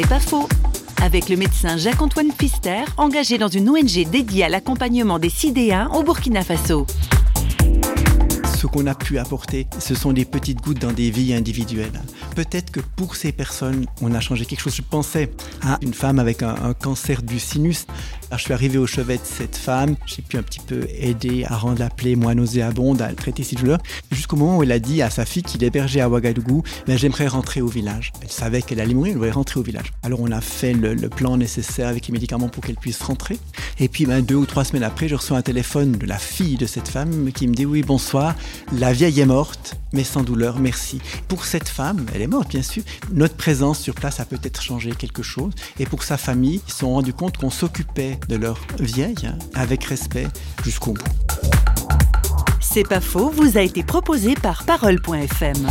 C'est pas faux. Avec le médecin Jacques-Antoine Pfister, engagé dans une ONG dédiée à l'accompagnement des Sidéens au Burkina Faso ce qu'on a pu apporter, ce sont des petites gouttes dans des vies individuelles. Peut-être que pour ces personnes, on a changé quelque chose. Je pensais à une femme avec un, cancer du sinus. Alors, je suis arrivé au chevet de cette femme, j'ai pu un petit peu aider à rendre la plaie moins nauséabonde, à traiter ses douleurs, jusqu'au moment où elle a dit à sa fille qu'il hébergeait à Ouagadougou, ben, j'aimerais rentrer au village. Elle savait qu'elle allait mourir, elle voulait rentrer au village. Alors on a fait le, plan nécessaire avec les médicaments pour qu'elle puisse rentrer. Et puis ben, deux ou trois semaines après, je reçois un téléphone de la fille de cette femme qui me dit oui bonsoir, la vieille est morte, mais sans douleur, merci. Pour cette femme, elle est morte bien sûr, notre présence sur place a peut-être changé quelque chose. Et pour sa famille, ils se sont rendus compte qu'on s'occupait de leur vieille avec respect jusqu'au bout. C'est pas faux, vous a été proposé par parole.fm.